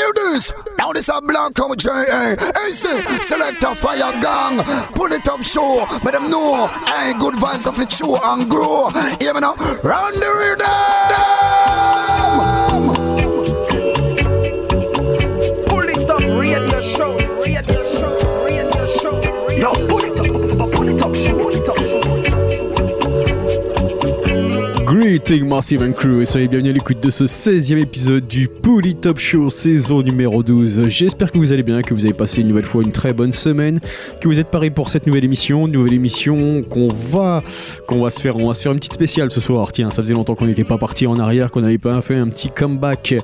hear this? Now this a black come J.A. Hey, see, select a fire gang. Pull it up, show. Let them know. Hey, good vibes of it show and grow. Hear me now? Run the rhythm. Greeting Massive and Crew et soyez bienvenus à l'écoute de ce 16e épisode du Poly Top Show saison numéro 12. J'espère que vous allez bien, que vous avez passé une nouvelle fois une très bonne semaine, que vous êtes parés pour cette nouvelle émission, nouvelle émission qu'on va qu'on va se faire on va se faire une petite spéciale ce soir. Tiens, ça faisait longtemps qu'on n'était pas parti en arrière, qu'on n'avait pas fait un petit comeback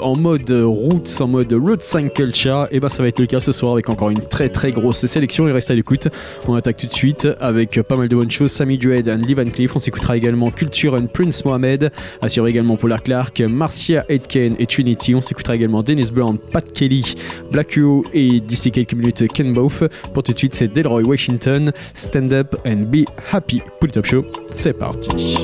en mode roots, en mode roots 5 culture et ben ça va être le cas ce soir avec encore une très très grosse sélection et reste à l'écoute. On attaque tout de suite avec pas mal de bonnes choses, Sammy Dread and Lee Van Cleef, on s'écoutera également Culture Prince Mohamed, assuré également Polar Clark, Marcia Aitken et Trinity. On s'écoutera également Dennis Brown, Pat Kelly, Black Huo et d'ici quelques minutes Ken Both. Pour tout de suite, c'est Delroy Washington, Stand Up and Be Happy. Pour le Top Show, c'est parti.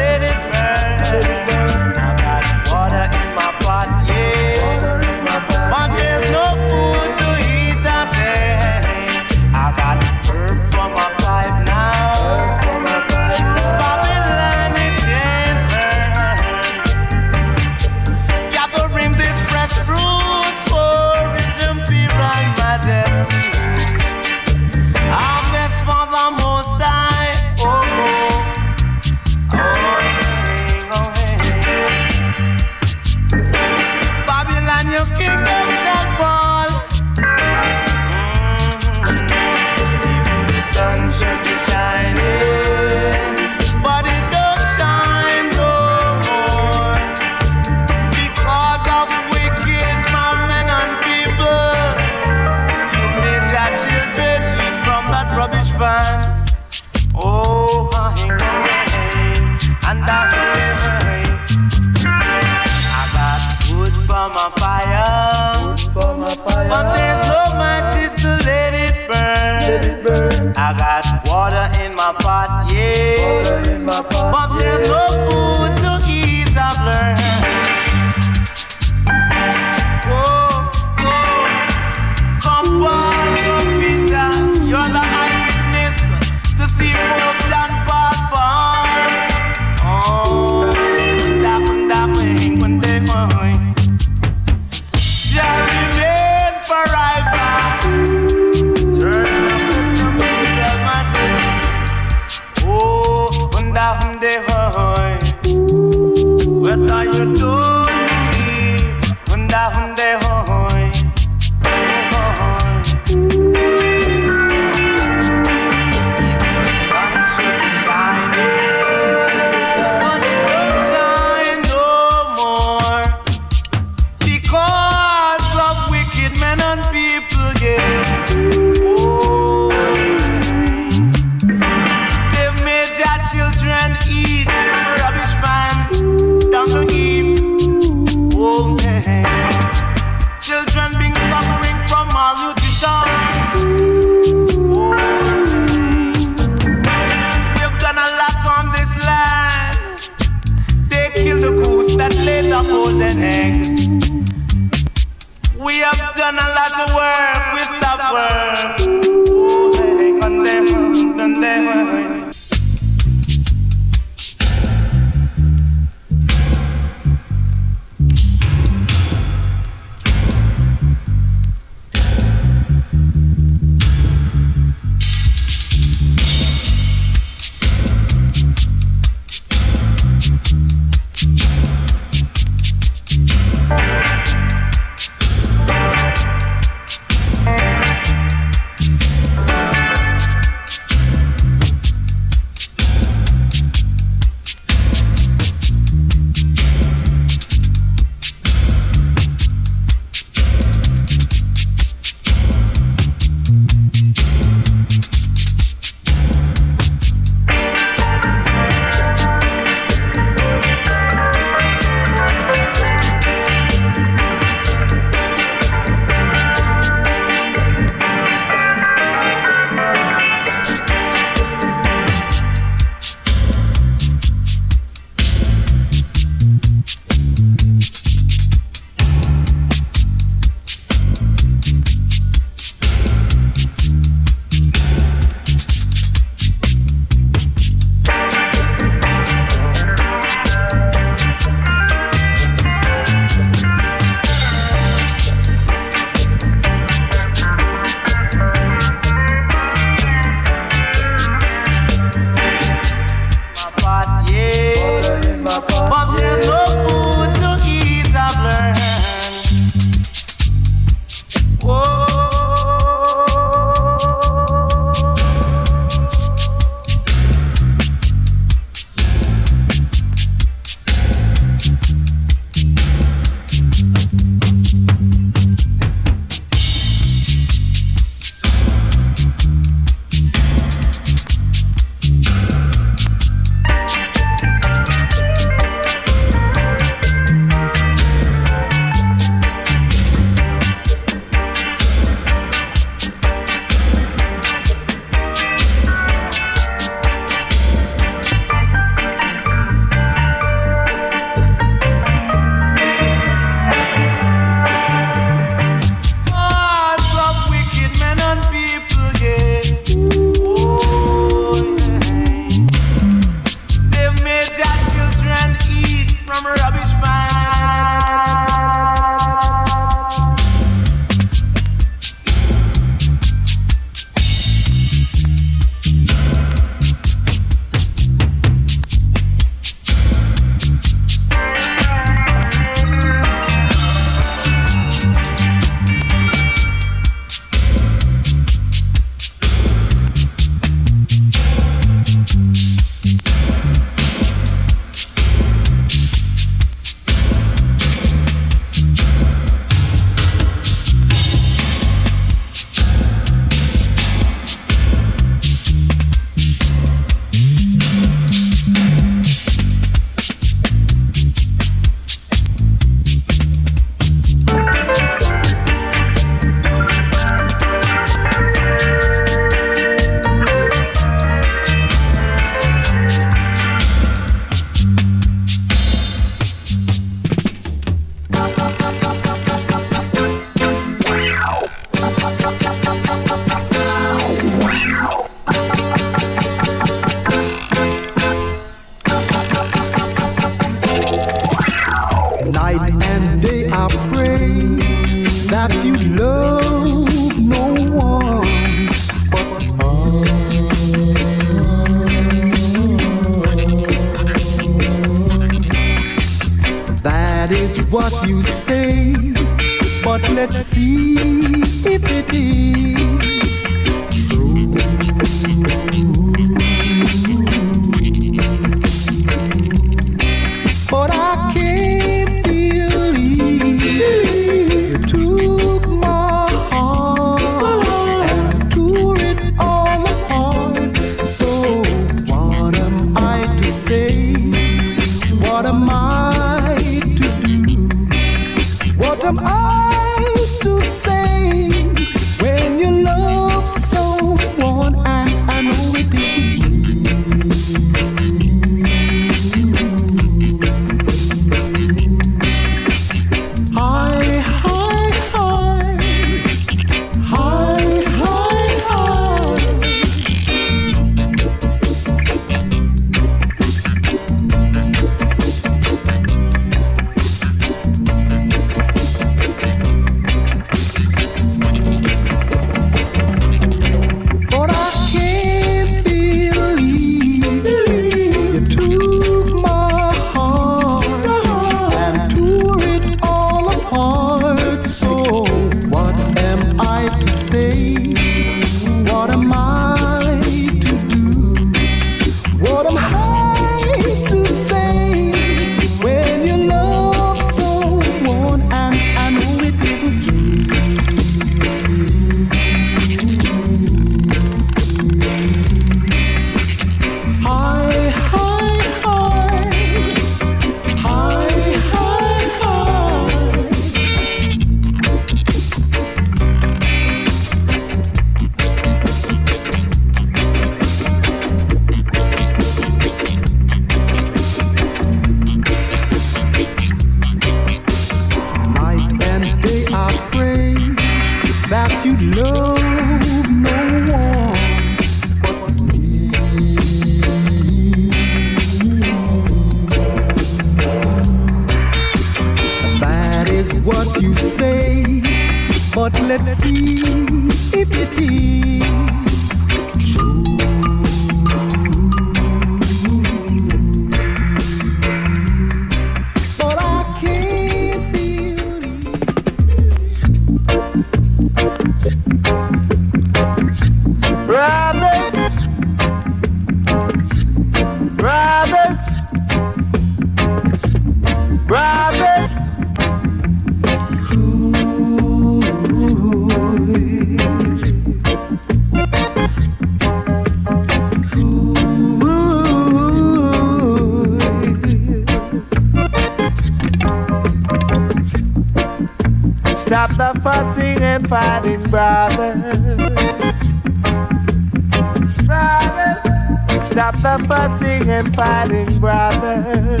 the fussing and fighting brothers.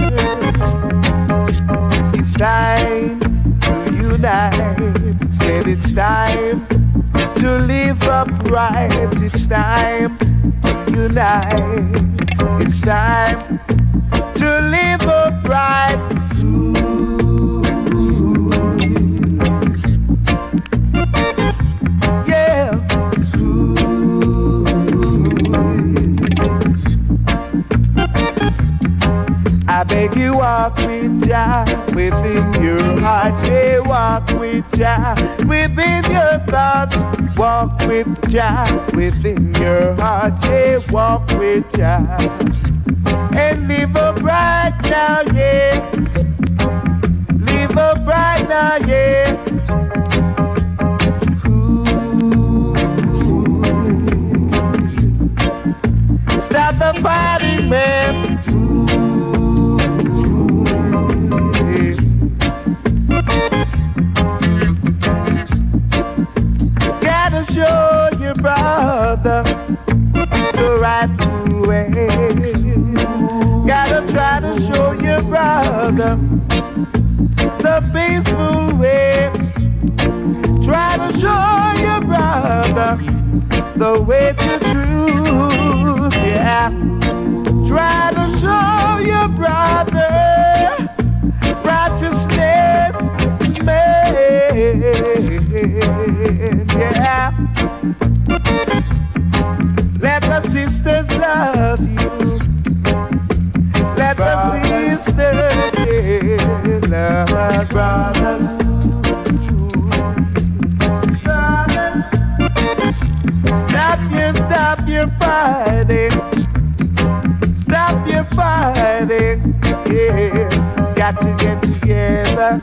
It's time to unite. Said it's time to live upright. It's time to unite. It's time Within your heart, they walk with you. brother the peaceful way. Try to show your brother the way to truth. Yeah. Try to show your brother righteousness made. Yeah. Let the sisters love you. To get together.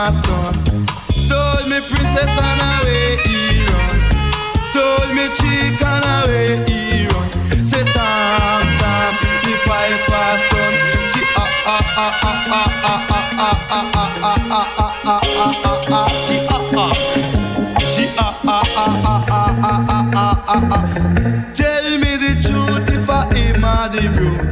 my son. Stole me princess and away he run. Stole me chick and away he run. Say Tom, Tom, the piper son. She ah ah ah ah ah ah ah ah ah ah ah ah ah ah ah ah she ah ah she ah ah ah ah ah ah ah ah ah. Tell me the truth if I am the brute.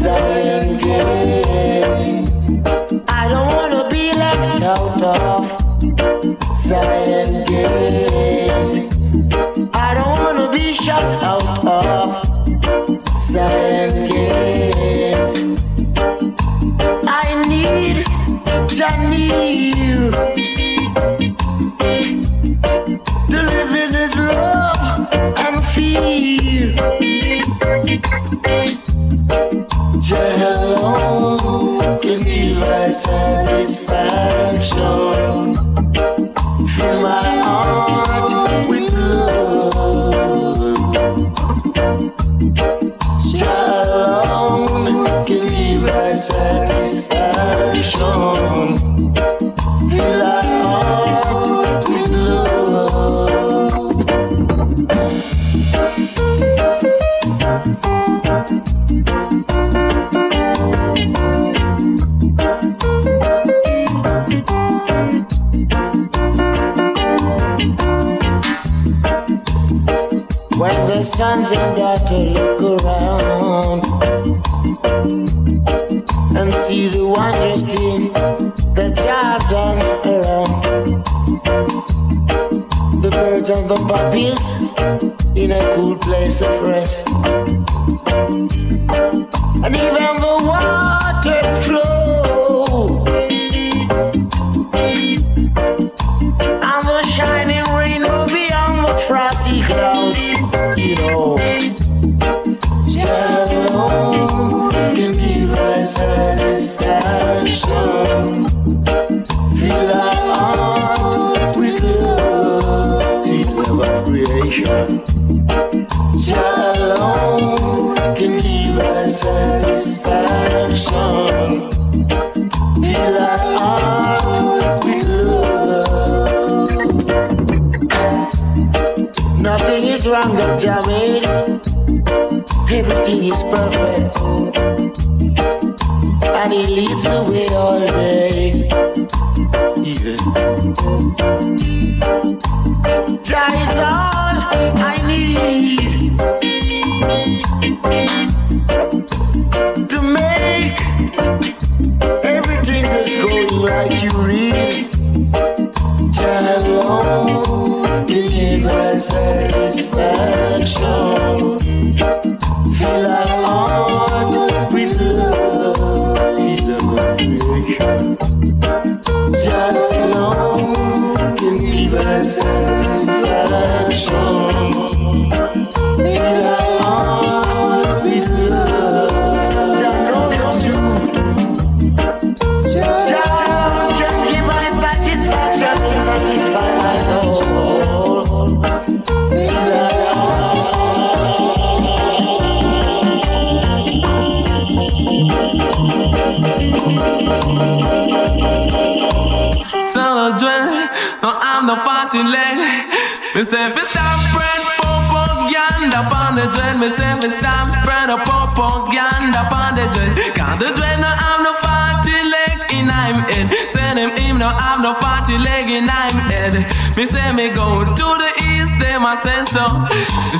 Zion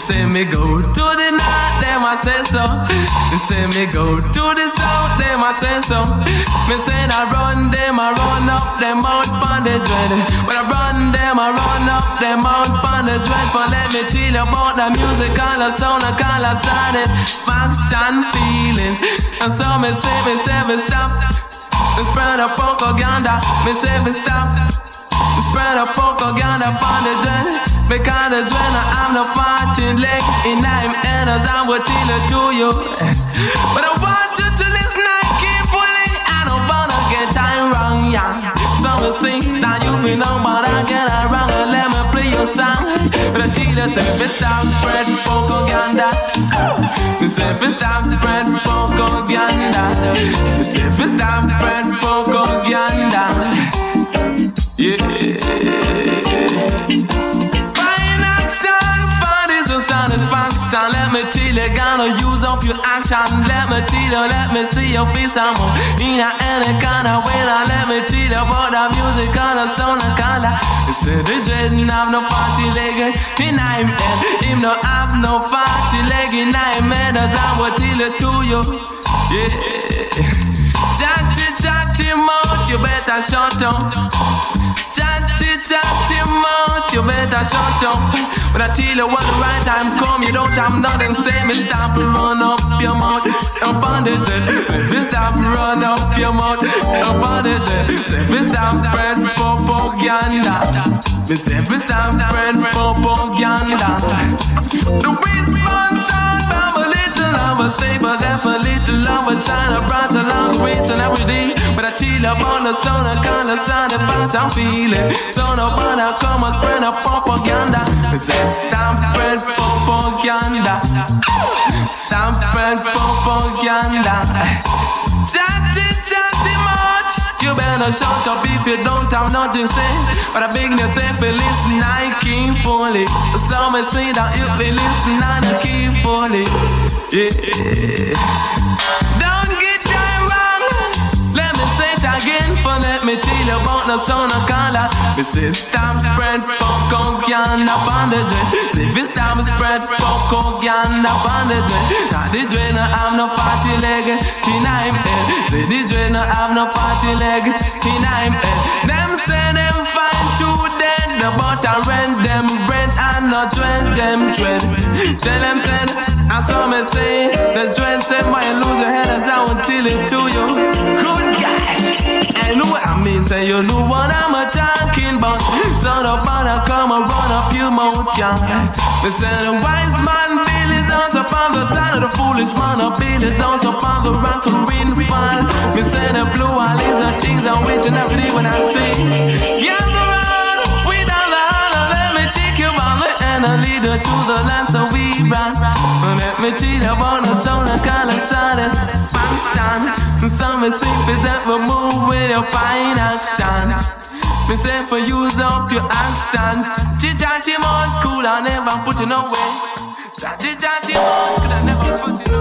say me go to the north, them I say so. Me say me go to the south, them I say so. Me say I run them, I run up them out pon the dread. When I run them, I run up them out pon the dread. For let me you about the music, all the sound, and all the sound, and feelings. And so me say, me say, me stop. Spread a propaganda, me say, me stop. Spread a propaganda upon the dread Because the dread I'm the fighting leg and I'm and as I will tell it to you. But I want you to listen carefully I don't wanna get time wrong, yeah. So we sing, now you be know but I get wrong And let me play your song. But I tell you, say, if it's stop spread propaganda say, if it's stop spread propaganda say, if it's stop spread propaganda yeah. Action. Let me you, let me see your face more. In a any kind of way, now let me you about the music the sound and color. Say the dreading have no party leg in I'm. Him no have no party leg in I'm. As I will tell it to you. Yeah. Chatty, chatty mouth, you better shut up. Chatty, chatty mouth, you better shut up. When I tell you what the right time come, you don't have nothing say me stop run up your mouth up on the jet. Say me stop run up your mouth up on the jet. Say me stop spread propaganda. Me say me stop spread propaganda. The response from a little of a stable, a little love a shine a bright along the reach and every day. But I tell about the sound, I kind of sound if I shall feel it. So nobody come and spread a propaganda. Me say stop spread propaganda. Spread propaganda. Chatty, chatty much. You better shut up if you don't have nothing to say. But I beg you say you listen, I keep fully. Some may say that if you listen, I keep fully. Yeah. Don't get that wrong. Let me say it again for let me tell you about the sound of. Say stop spread the jet. Say if you stop spread upon the jet. Now the dread no have no party leg in I'm head. Say the dread no have no party leg in I'm head. Them say them find two dead, but I rent them rent and not rent them dread. Tell them said, I saw me say, the dread say why you lose your head as I will tell it to you. Good guys, I know what I mean, say you know what I'm a talking about. Son of man, come and run up your mouth, yeah. They say the wise man Bill is also upon the side of the foolish man, a Bill is also upon the rock to win fall. Me say the blue is the things I'm waiting every day when I sing. Gather and a leader to the land so we run. Let me tell you the sound of color sudden function. Some is sweet for that we move with your fine action. Me say for use up your accent. Chatty more cool, I never put it away. Chatty more cool, I never put it away.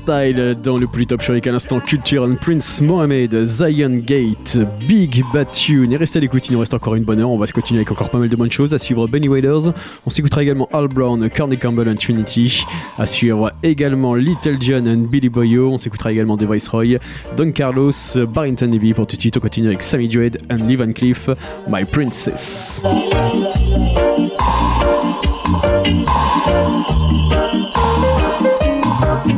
Style dans le plus top show avec à l'instant Culture and Prince Mohamed, Zion Gate, Big Bad Tune. Et restez à l'écoute, il nous reste encore une bonne heure. On va se continuer avec encore pas mal de bonnes choses. À suivre Benny Waders. On s'écoutera également Al Brown, Corny Campbell and Trinity. À suivre également Little John and Billy Boyo. On s'écoutera également The Viceroy, Don Carlos, Barrington Levy. Pour tout de suite, on continue avec Sammy Dread and Lee Van Cleef, My Princess. My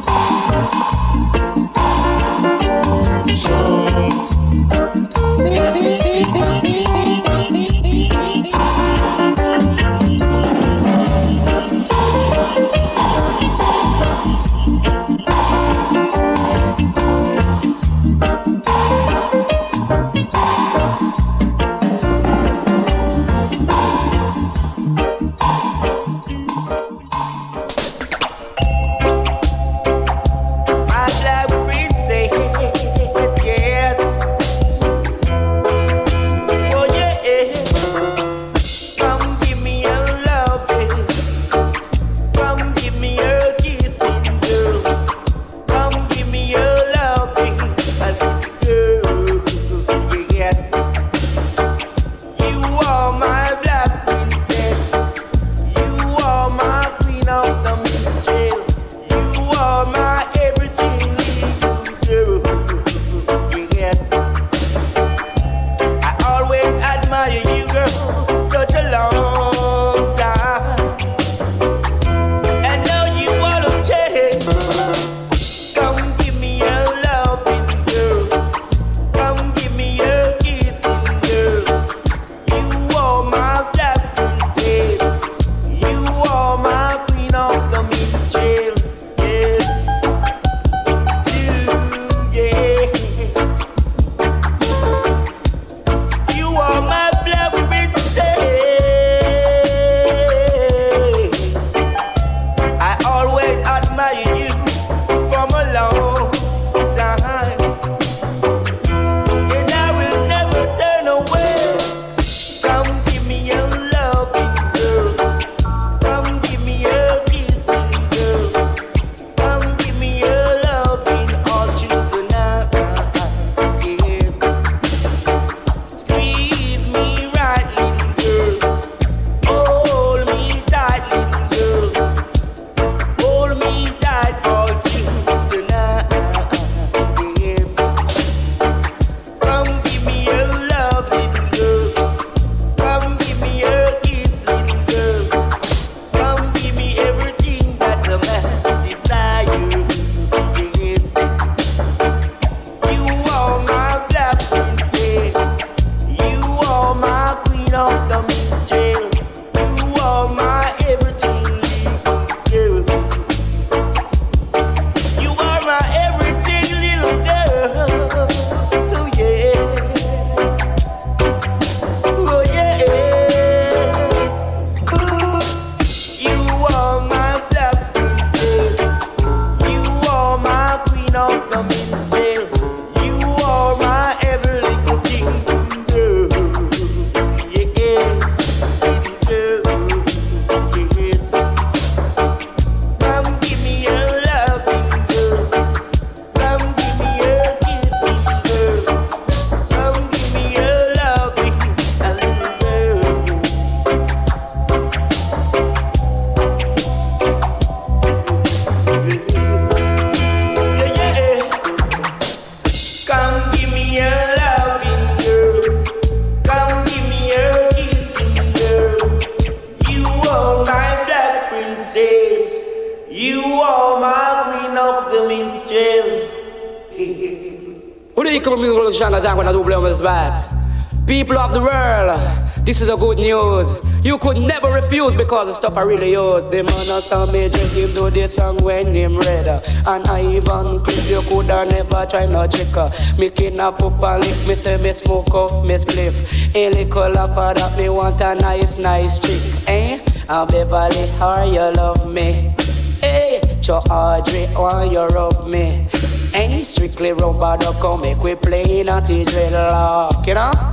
is a good news. You could never refuse because the stuff I really use. Them on a song major, him do this song when him read. And I even clip you coulda never try no trick. Me kidnap up and lick me say me smoke up me spliff. A little of that me want a nice, nice trick. Eh? And Beverly, how you love me? Hey, Cho Audrey, why you rub me? Ain't strictly rubber duck, come make we play naughty dreadlock, you know?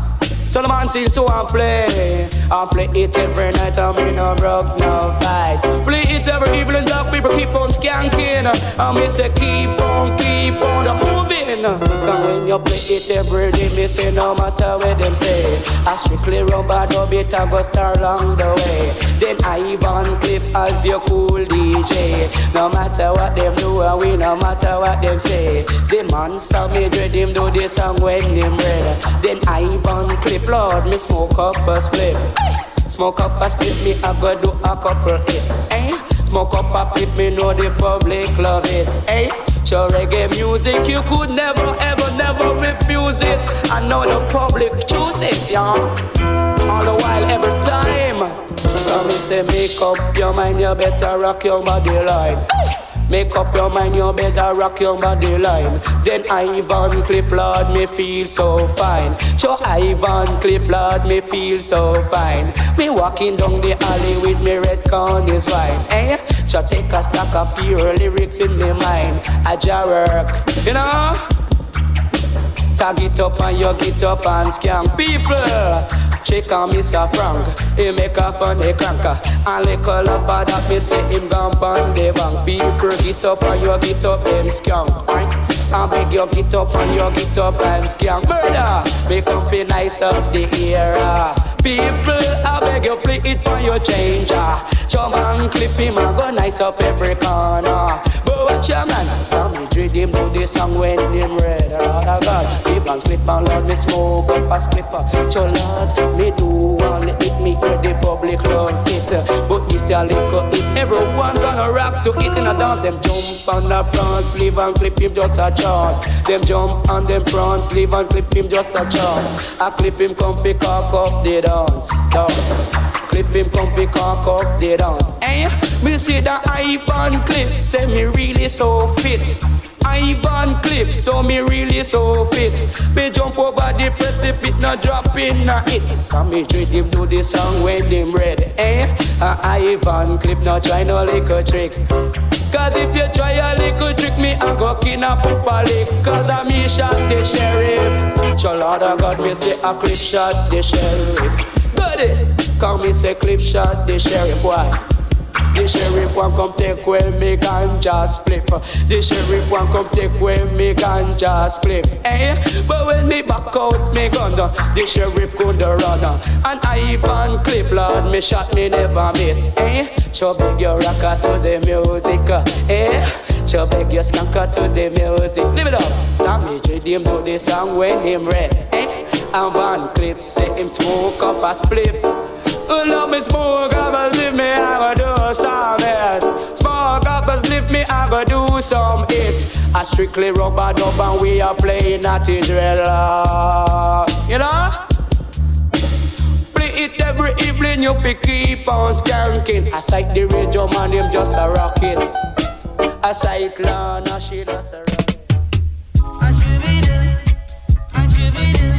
So the man sing so I play. I play it every night, I mean no broke, no fight. Play it every evening, dog people keep on skanking. I me say keep on, keep on the moving. Cause when you play it every day, me say no matter what them say. I strictly rubber, no beat, I go star along the way. Then I even clip as your cool DJ. No matter what them do, and we no matter what them say. The man saw me dread him do this song when him read. Then I even clip, Lord, me smoke up a split. Smoke up a split, me I go do a couple hit. Eh? Smoke up a split, me know the public love it. Eh? Show reggae music, you could never, ever, never refuse it. I know the public choose it, y'all. All the while, every time. So me say, make up your mind, you better rock your body line. Make up your mind, you better rock your body line. Then Ivan Cliff, Lord, me feel so fine. So Ivan Cliff, Lord, me feel so fine. Me walking down the alley with me red corn is wine. Eh? So take a stack of pure lyrics in me mind. I ja work, you know? Tag it up and you get up and scam people. Check on Mr. Frank, he make a funny cranker. And little up of that, me say him gone on the bank. People get up and you get up, them scam. I beg you get up and you get up and scam murder. Make up feel nice up the era. People, I beg you play it for your changer. Jump and clip him and go nice up every corner. But watch your man, some me dread him do this song when him red. Of God, keep on clip and Lord me smoke up a splipper. So Lord, me do one it me hear the public love it. But this a little it, everyone gonna rock to it in a dance. Them jump on the front sleeve and clip him just a chart. Them jump on them front sleeve and clip him just a chart. I clip him comfy cock up the dance, dance. Clip him comfy cock up the dance. Eh? Me see the Ivan clip, say me really so fit. Ivan clip, so me really so fit. Me jump over the precipice, not dropping in a hit. So me dread him do the song when them red. Eh? Uh, Ivan clip, not try no lick little trick. Cause if you try a little trick, me I go kidnap up a lick. Cause I me shot the sheriff. Of God, me say a clip shot the sheriff. It? Call me say clip shot the sheriff. Why? The sheriff want come take away me ganja split. The sheriff want come take away me ganja split. Eh? But when me back out me gun, the sheriff gonna run. And I even clip lord, me shot me never miss. Eh? So big your rocker to the music. Eh? So beg your skanker to the music. Live it up. Sammy him to the song when him red. Eh? And one clip say him smoke up a split. Love me smoke up and leave me, I go do some it. Smoke up and leave me, I go do some it. I strictly rubber dub and we are playing drill. uh, You know? It every evening, you fi keep on skanking. I sight the radio man, him just a rocket. A cyclone, a she just a be The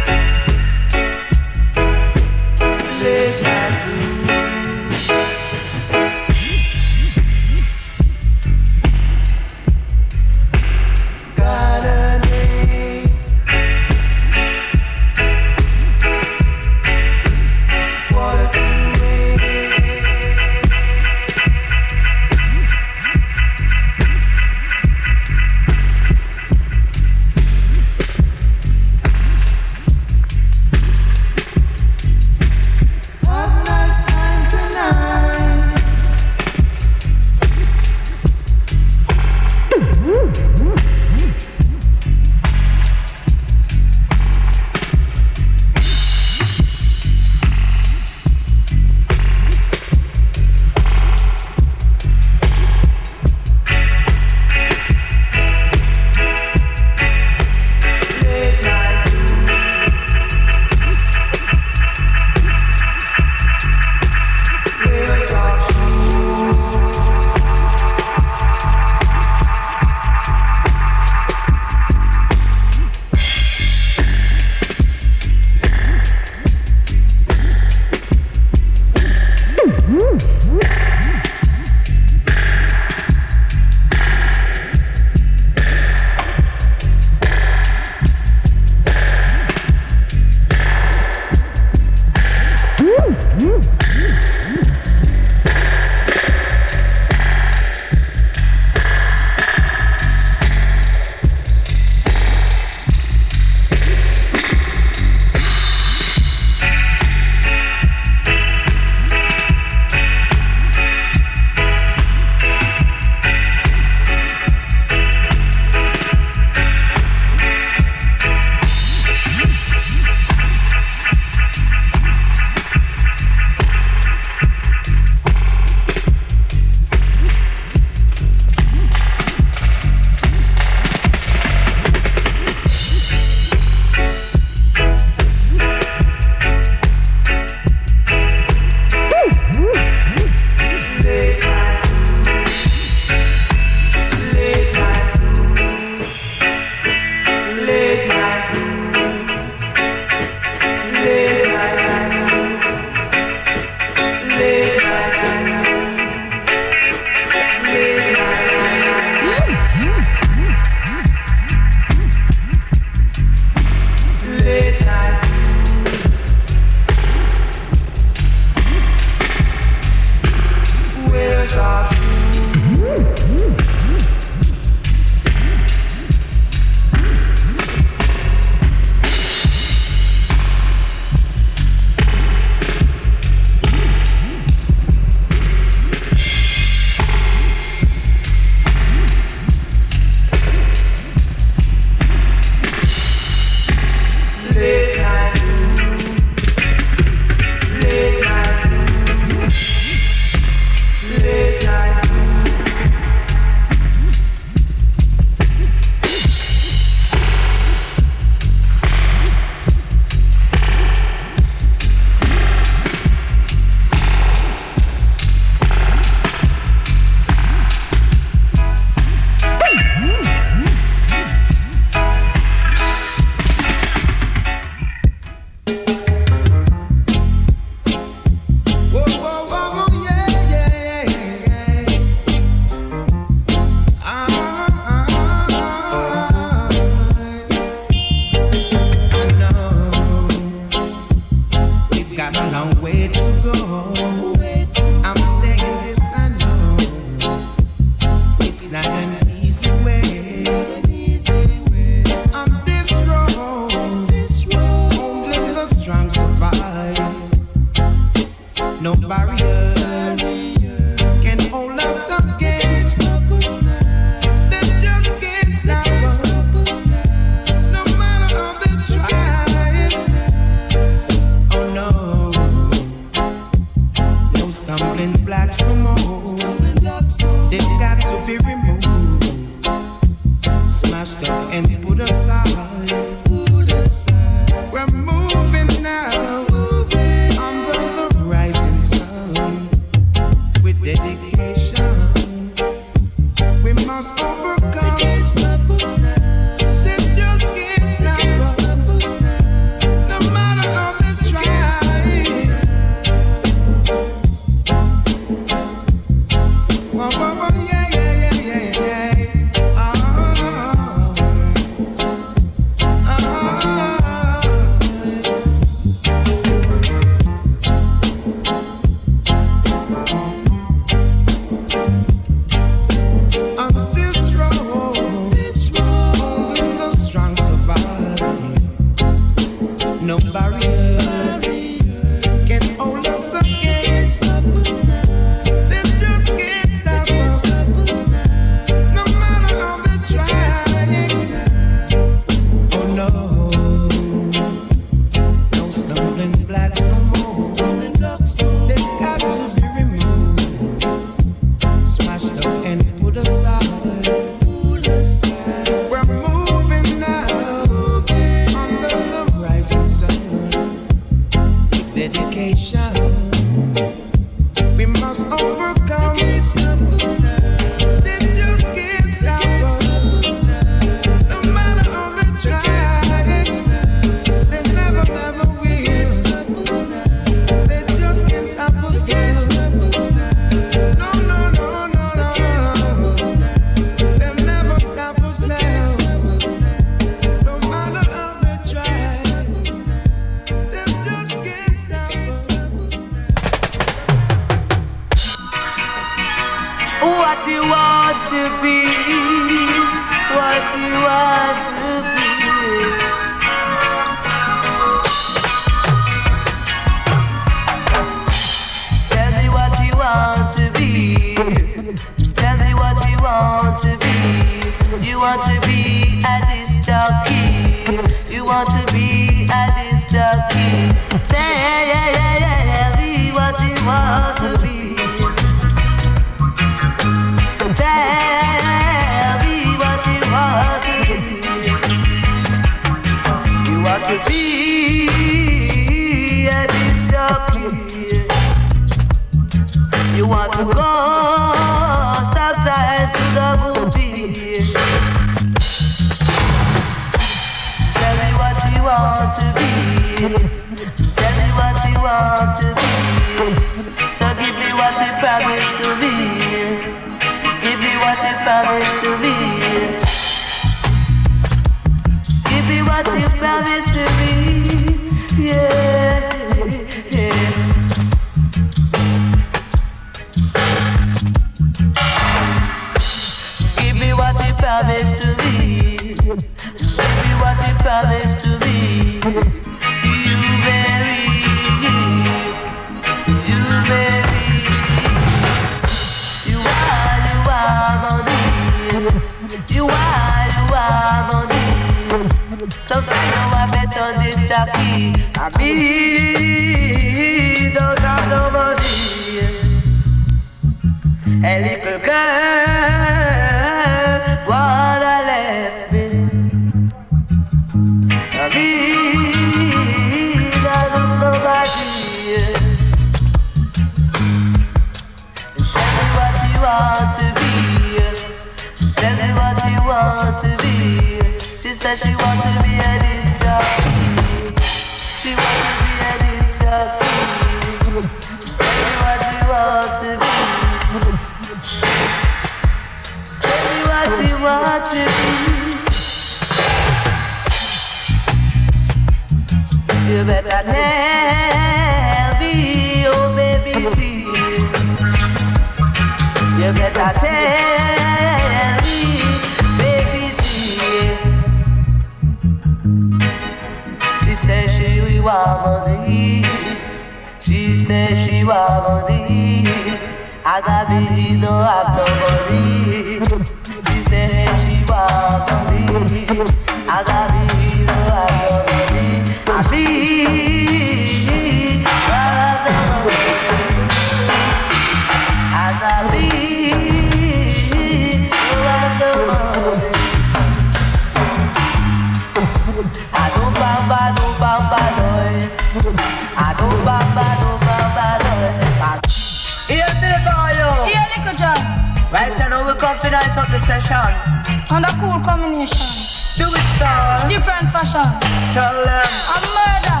combination. Do it, star. Different fashion. Tell them. A murder.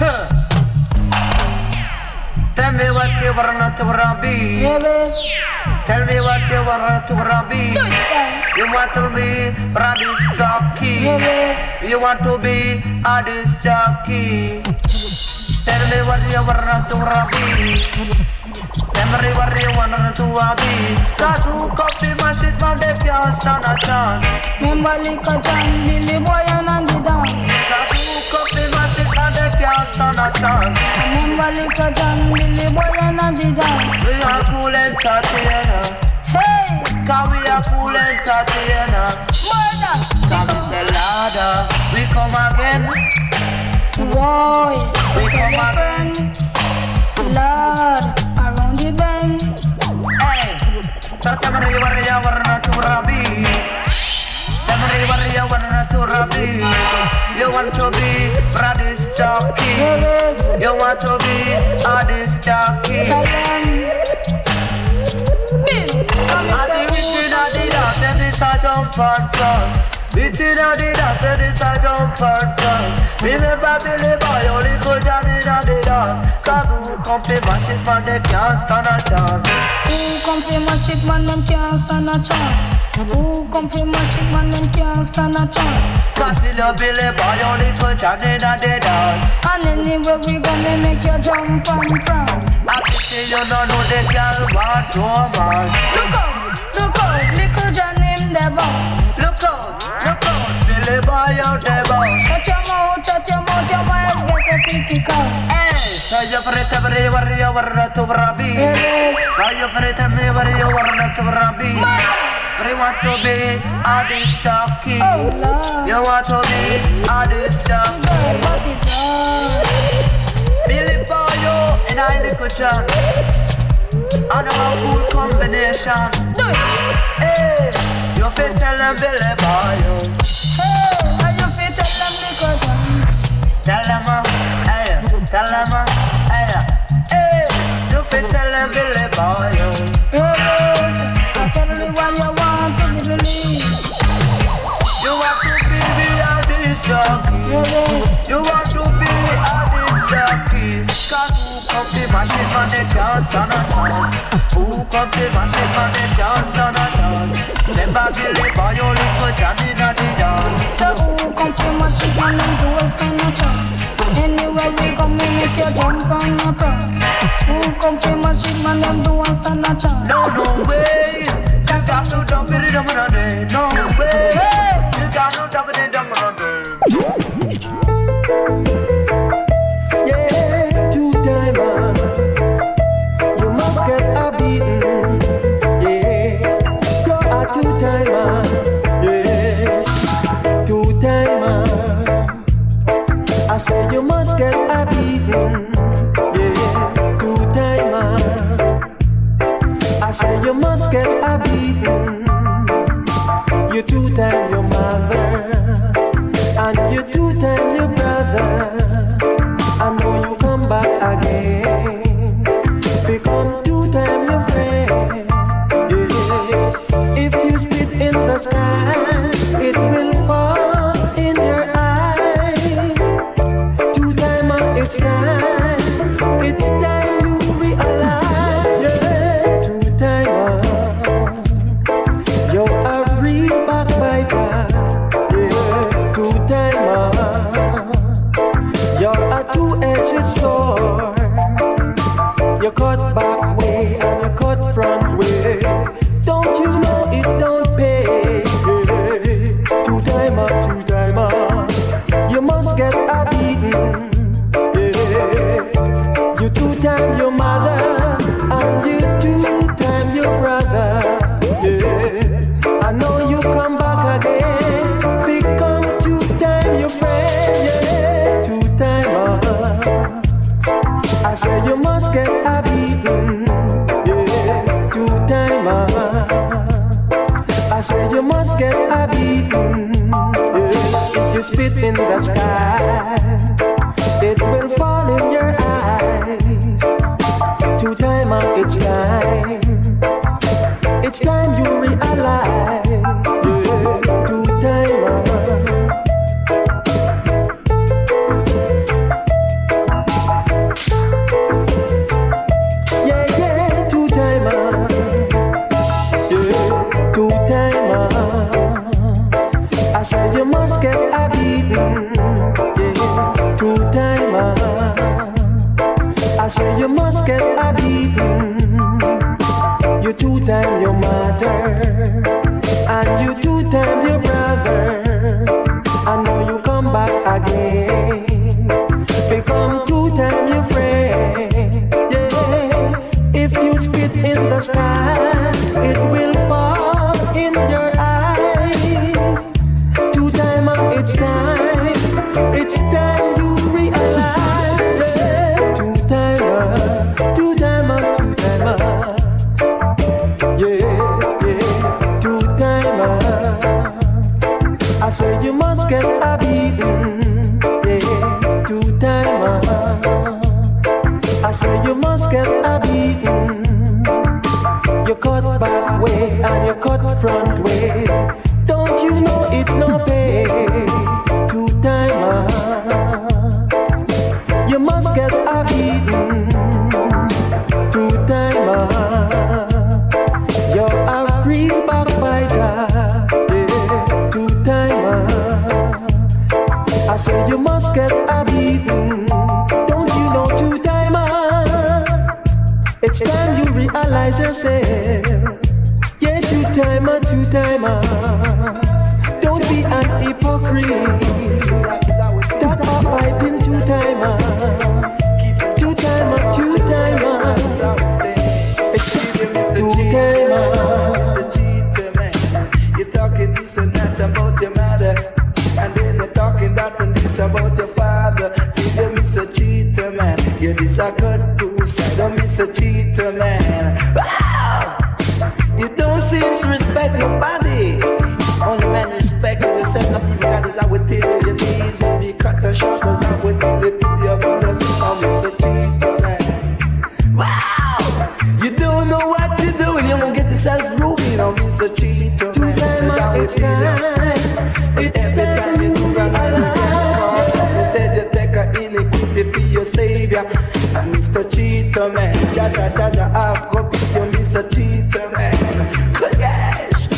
Huh. Tell me what you want to to be. Yeah. Tell me what you want to to be. Do it, star. You want to be a disc jockey. Yeah. You want to be a disc jockey. Tell me what you want to be. Tell me what you want to be. Cause who copy my shit man they can't stand a chance. Remember little John, Billy Boy and Andy dance. Cause who copy my shit man they can't stand a chance. Remember little John, Billy Boy and Andy dance. We are cool entertainer. Hey, Cause we are cool and entertainer. murder. Cause we say louder. We come again. Boy, We come friend. Lord, so tamari warriya warna to rabi. Tamari warriya warna to rabi. You want to be a disc jockey. You want to be a disc jockey. Tell them. Bill, come And the and rich say, in the dance, then this a jump and dance. Rich in the dance, then this jump and dance. Remember Billy Boy, only go down in the dance. Cause who come to my shit, man, they can't stand a chance. Who come for my shit, man, them can't stand a chance. Who come for my shit, man, them can't stand a chance. Cause you Billy Boy, only go down in the dance. And anywhere we go, me make you jump and prance. I pity you don't know the girl want romance. Look out, look out, little John him the bow. Look out, look out, Billy Boy out there, boy. Shut your mouth, shut your mouth, your mind get a picky car. Hey, so you free to be where you were to be. Baby, you free to be where you were to be? But you want to be a oh Lord, You want to be a blood. Billy Boy, you in a little John. And a cool combination. Do it. Hey, you fit tell them Billy Boy, you. Hey, how you feel tell them John? Tell them, uh, hey, tell them, uh, hey, hey, you fit tell them Billy Boy, you. Hey, babe, I tell me why you want to be released. You want to be a disc jockey. You man a just not a chance. Who comes the man, ship? man a just not a chance. Remember Billy Boy, your little Johnny, not the dance. So who comes to my ship? man, and do us a chance? Anywhere we go, me make you jump on your props. Who comes to my ship? man, and do us a chance? No, no way. Can't no, don't the dumb, no, no way. You got no dumb, no, dumb. I said you must get a beating. father. You the miss a cheater man. You this a cut goose. I don't miss a cheater man. Wow. You don't seem to respect no cheater, man. Ja, ja, ja, ja, Afro beat, you miss a cheater, eh, man. Gosh.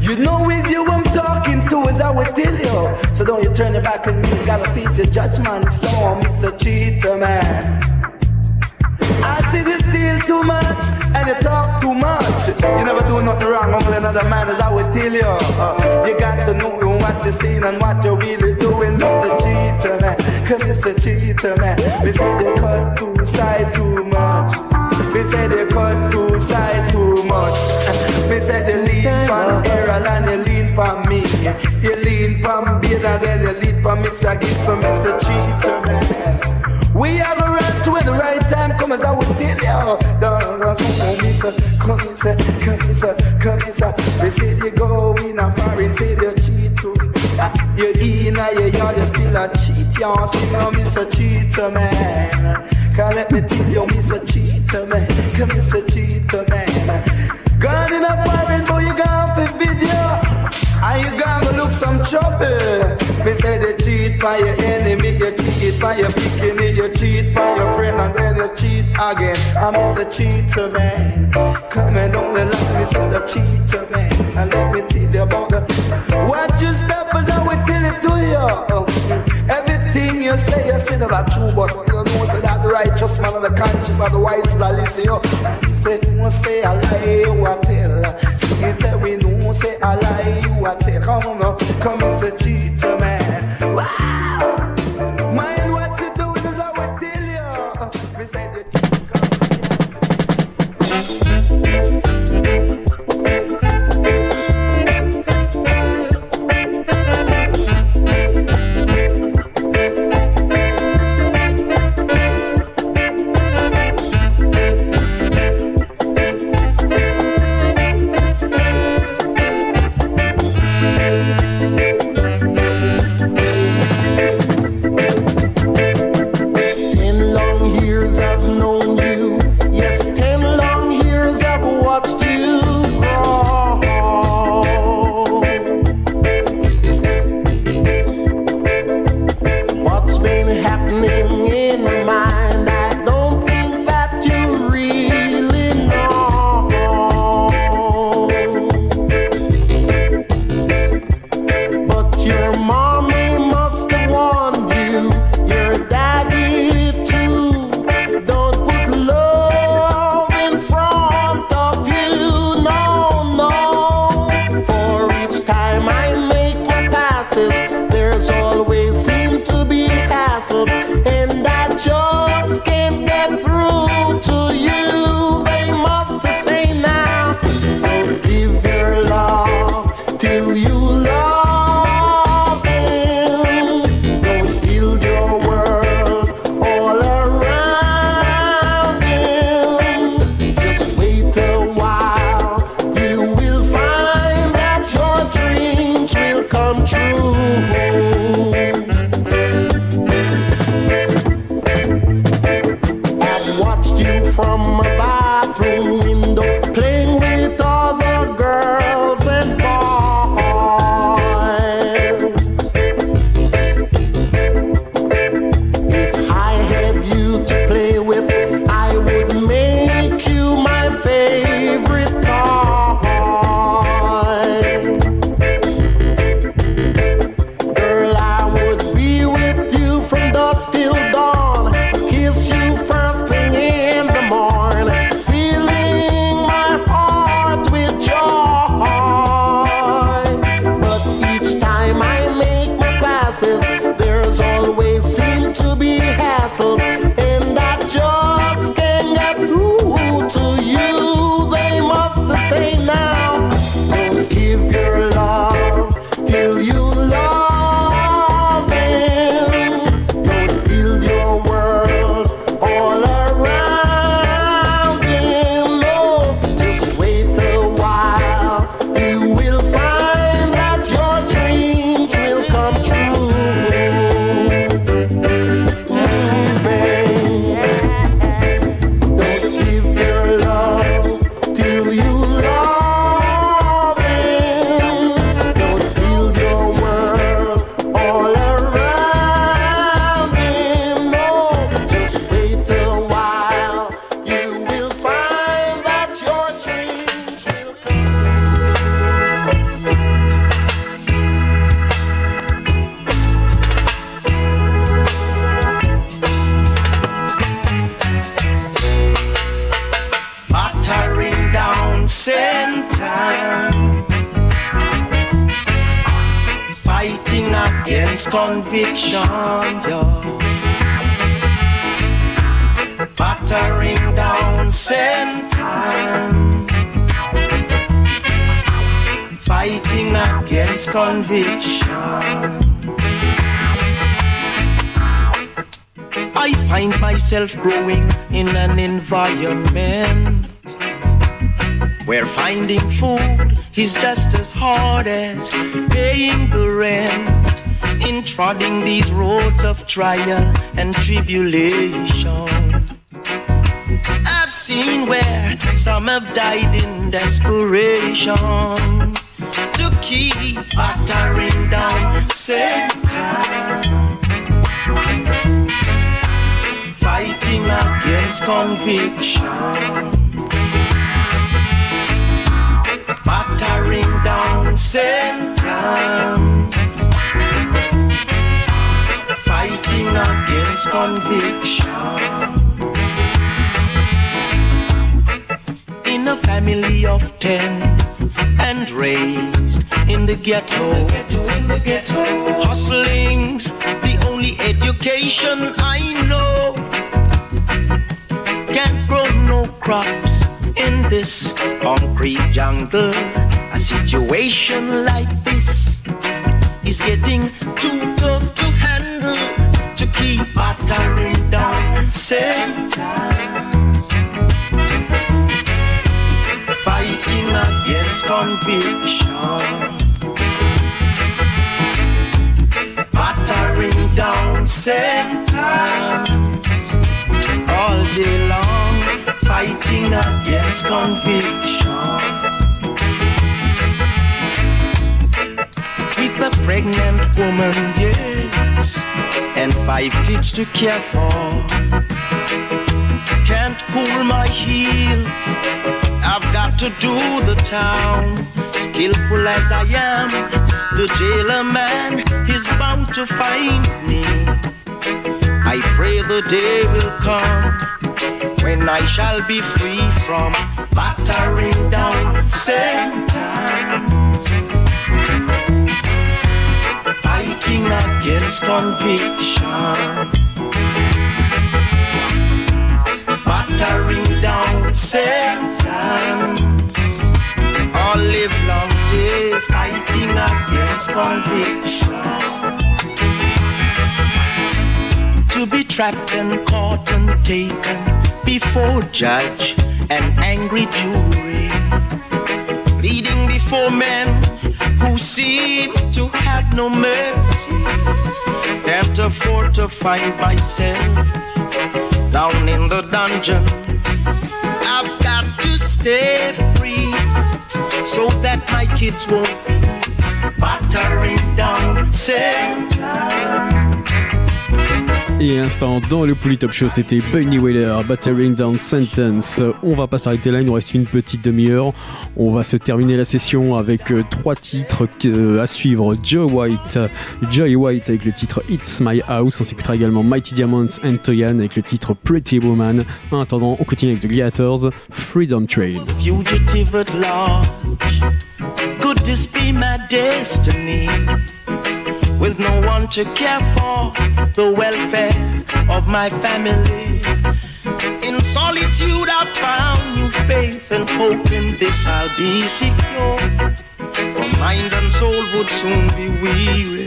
You know it's you I'm talking to, as I will tell you. So don't you turn your back on me, you gotta face your judgment. Yo, miss a cheater, man. I see this deal too much, and you talk too much. You never do nothing wrong, only another man, as I will tell you. Uh, you got to know what you're saying and what you're really doing, Mr. Cheater, man. Cause Mr. Cheater, man, we cut to side to me say they cut two side too much. Me say they lean from Errol and you lean from me. You lean from Beta, then you lean from Mr. Gibson, Mr. Cheater man. We gonna run to when the right time comes, as I will tell you. And come, come, come, Mister, come, Mister. They say you go in a foreign, say you cheat too. Ah, you in a your yard, you still a cheat, you see no Mister Cheater man. Can't let me tell you, Mister Cheater man, come, Mister Cheater man. Gone in a foreign, boy, you gone for video. And you gonna look some trouble. Me say they cheat by your enemy, you cheat by your bikini, you cheat by your friend, and then you cheat again. I'm a cheater man. Coming down the line, me say the cheater man. And let me tell you about the what you step as I will tell it to you. Everything you say, you say that true, but man and the conscious and the wise is a listen you. You say you say a lie, you a tell. You tell we know say a lie, you a tell. Come on, come and say cheater trial and tribulation, I've seen where some have died in desperation in the ghetto, in the ghetto. hustling's the only education I know can't grow no crops in this concrete jungle. A situation like this is getting too tough to handle to keep battering down sentence. Fighting against conviction. Down sentence all day long, fighting against conviction. With a pregnant woman, yes, and five kids to care for. Can't cool my heels, I've got to do the town. Skillful as I am, the jailer man is bound to find me. I pray the day will come when I shall be free from battering down sentence. Fighting against conviction. Battering down sentence. All live long day fighting against conviction. To be trapped and caught and taken before judge and angry jury, pleading before men who seem to have no mercy. Can't to find myself down in the dungeon. I've got to stay free so that my kids won't be battering down sentence. Et à l'instant, dans le Polytop Show, c'était Bunny Wailer, Battering Down Sentence. On va pas s'arrêter là, il nous reste une petite demi-heure. On va se terminer la session avec euh, trois titres euh, à suivre. Joe White, Joy White avec le titre It's My House. On s'écoutera également Mighty Diamonds and Toyan avec le titre Pretty Woman. En attendant, on continue avec The Gladiators, Freedom Train. fugitive at large. Could this be my destiny? With no one to care for the welfare of my family. In solitude, I found new faith and hope in this I'll be secure. For mind and soul would soon be weary.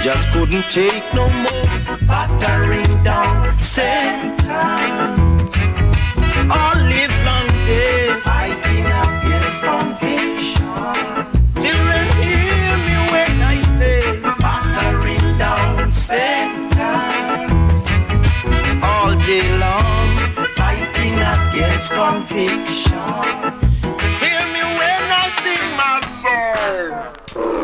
Just couldn't take no more battering down sentence. Against conviction. Hear me when I sing my song.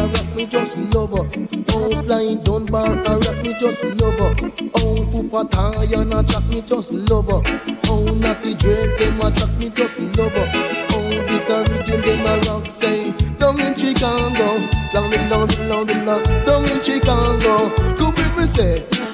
a rock me just lover. Oh, flying down bar a rock me just lover. Oh, a Taya and a track me just lover. Oh, Natty Dread them a track me just lover. Oh, this a rhythm them a rock say. Down in Chicago, down in down in down in down in Chicago. Go be me say.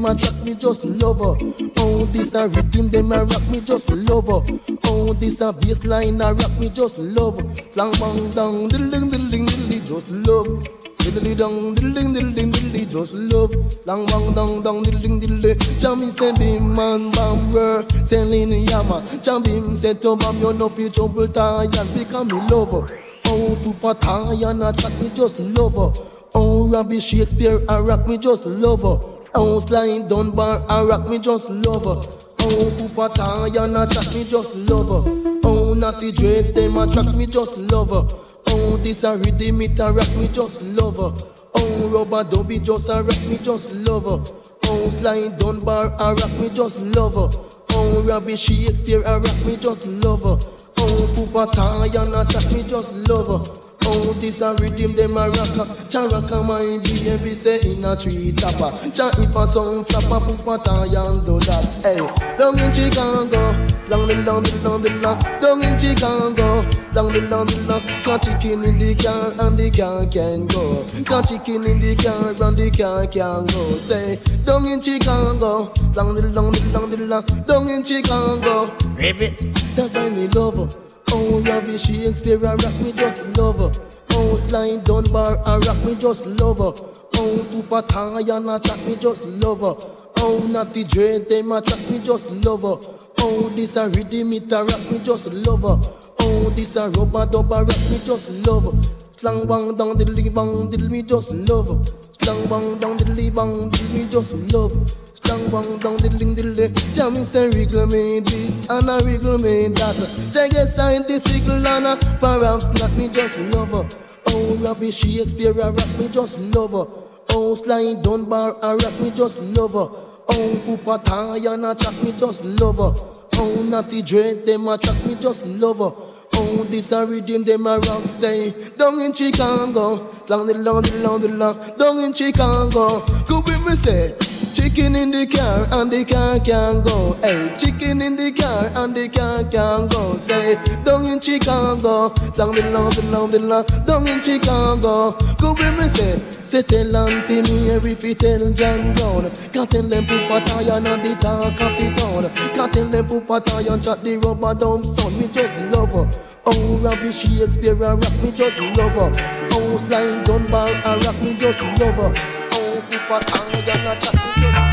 Them a tracks me just love her. Oh, this a rhythm, them a rock me just love her. Oh, this a bass line a rock me just love her. Lang bang dang, diddling diddling diddling just love. Diddly dong, diddling diddling diddling just love. Lang bang dang dang diddling diddling. Jammy say bim man bam rer, selling yama. Jammy say to bam you no fi trouble tie and become me lover. Oh, Pupa and a me just love her. Oh, Robbie Shakespeare, I rock me just love Oh, Sly Dunbar, I rock me just love her. Oh, Pupa and a chat me just love her. Oh, Natty Dread, them a tracks me just love her. Oh, this a rhythm, it a rock me just love her. Oh, Rubber Dubby just a rock me just love her. Oh, Sly Dunbar, I rock me just love her. Oh, Robbie Shakespeare, I rock me just love her. Oh, Pupa and a chat me just love her. Oh, this a rhythm, them a rocker. Charaka my baby say in a tree topper. Cha if a song flapper, Pupa and do that. Hey, down in Chicago, down the down the down down, down in Chicago, down the down the down. Got chicken in the car and the car can go. Got chicken in the car and the car can go. Say, down in Chicago, down the down the down the down, down in Chicago. Ribbit, that's why me love her. Oh, Robbie Shakespeare, I rock me just love her. Oh, Sly Dunbar, I rock me just love her. Oh, and I track me just love her. Oh, Natty Dread, them a tracks me just love her. Oh, this a rhythm, it a rock me just love her. Oh, this a rubber dub, a rock me just love. Slang bang dong diddly bang diddle me just love. Slang bang dong diddly bang diddle me just love. Slang bang dong diddling diddly. Jammy say wriggle me this and a wriggle me that. Say yes scientist wriggle and a perhaps not me just love. Oh Robbie Shakespeare a rock me just love. Oh Sly Dunbar a rock me just love. Oh, Pupa and a track me just love. Oh, Natty Dread, them a track me just love. Oh, this a rhythm, them a rock say Down in Chicago, long the long the long the long Down in Chicago, go with me say Chicken in the car and the car can go. Hey, chicken in the car and the car can go. Say, down in Chicago, long the long the long the long Down in Chicago, go with me say Say tell Auntie Mary if you tell John Brown. Can't tell them Pupa Tyan and the talk of the town Can't tell them Pupa Tyan chat the rubber dumb son. Me just love her. Oh, Robbie Shakespeare, I rock me just love her. Oh, Sly Dunbar, I rock me just love her. Oh, Pupa Tyan, I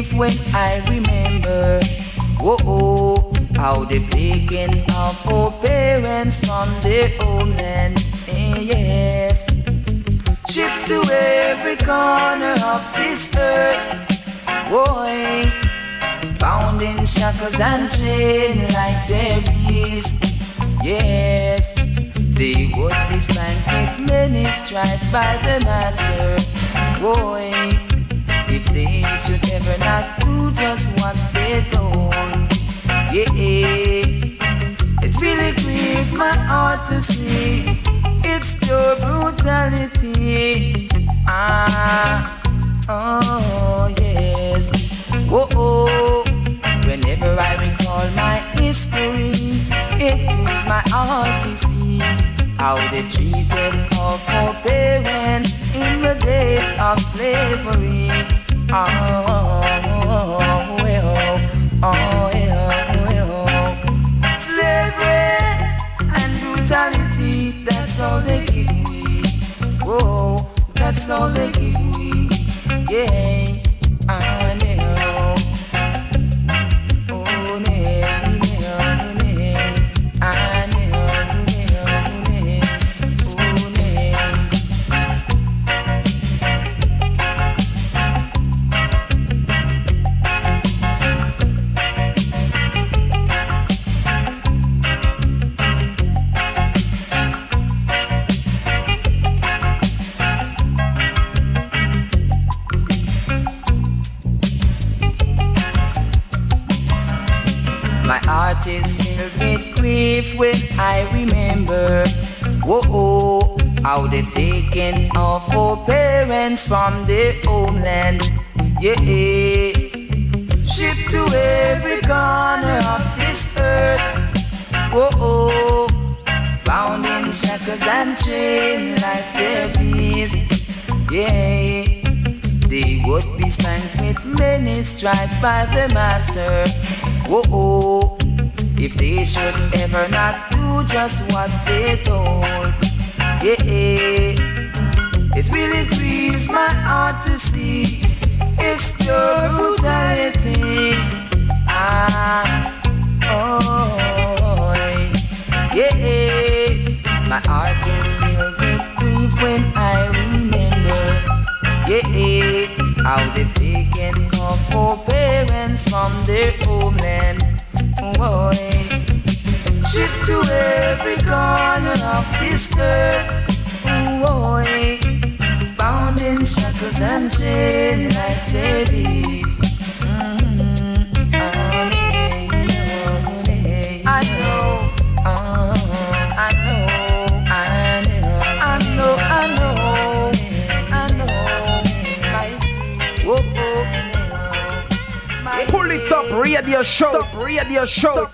grief when I remember. Whoa, how they've taken our parents from their homeland. Eh, Yes, shipped to every corner of this earth. Boy, bound in shackles and chained like their. Yes, they would be spanked with many stripes by the master. Boy, if they should ever not do just what they're told. Yeah, it really grieves my heart to see it's pure brutality. Ah, oh yes. Whoa, oh. Whenever I recall my history, it grieves my heart to see how they treated our of slavery. Oh, oh, oh, oh, Slavery Whoa, oh, that's all they give me. Yeah, from their homeland. Yeah, shipped to every corner of this earth. Whoa, bound in shackles and chains like their beasts. Yeah, they would be spanked with many stripes by the master. Whoa, if they should ever not do just what they told. Yeah, it really grieves my heart to see it's pure brutality. Ah, oh, yeah, my heart is filled with grief when I remember. Yeah, how they've taken our four parents from their homeland. Boy, shipped to every corner of this earth. Boy, and chains like their beasts. Mhm. Oh, I know, oh, I know, I know, I know, I know, I know, my. Pull it up, radio show, radio show.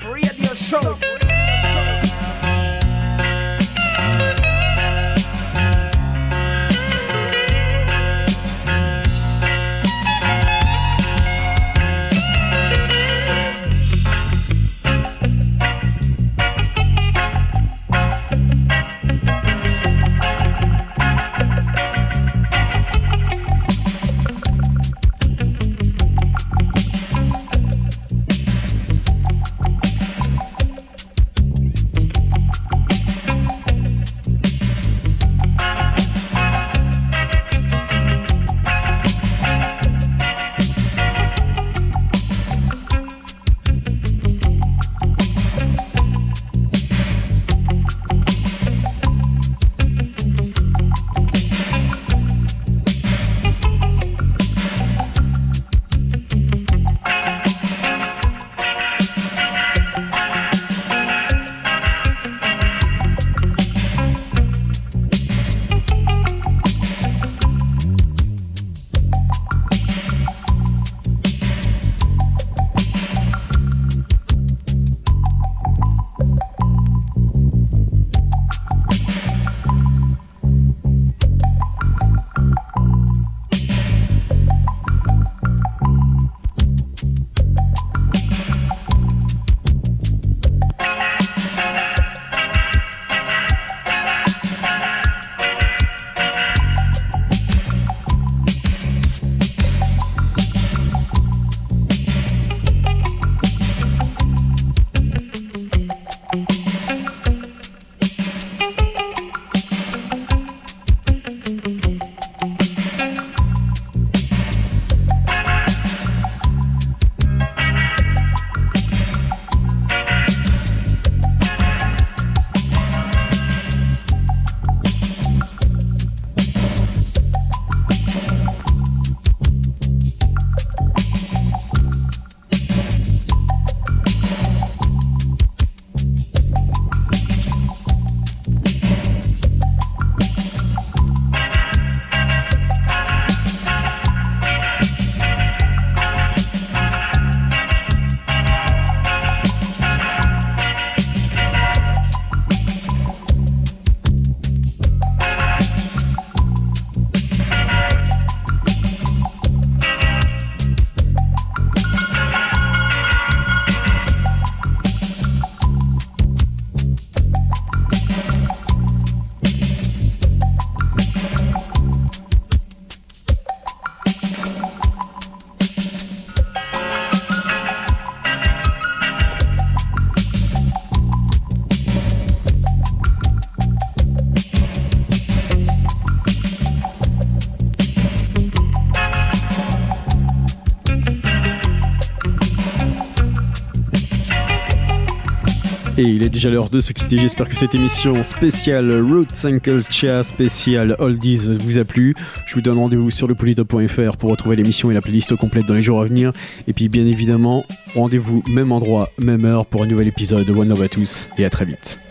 Il est déjà l'heure de se quitter. J'espère que cette émission spéciale Roots Uncle Cha spéciale Oldies vous a plu. Je vous donne rendez-vous sur lepolitop.fr pour retrouver l'émission et la playlist complète dans les jours à venir. Et puis bien évidemment, rendez-vous même endroit, même heure pour un nouvel épisode de One Love à tous. Et à très vite.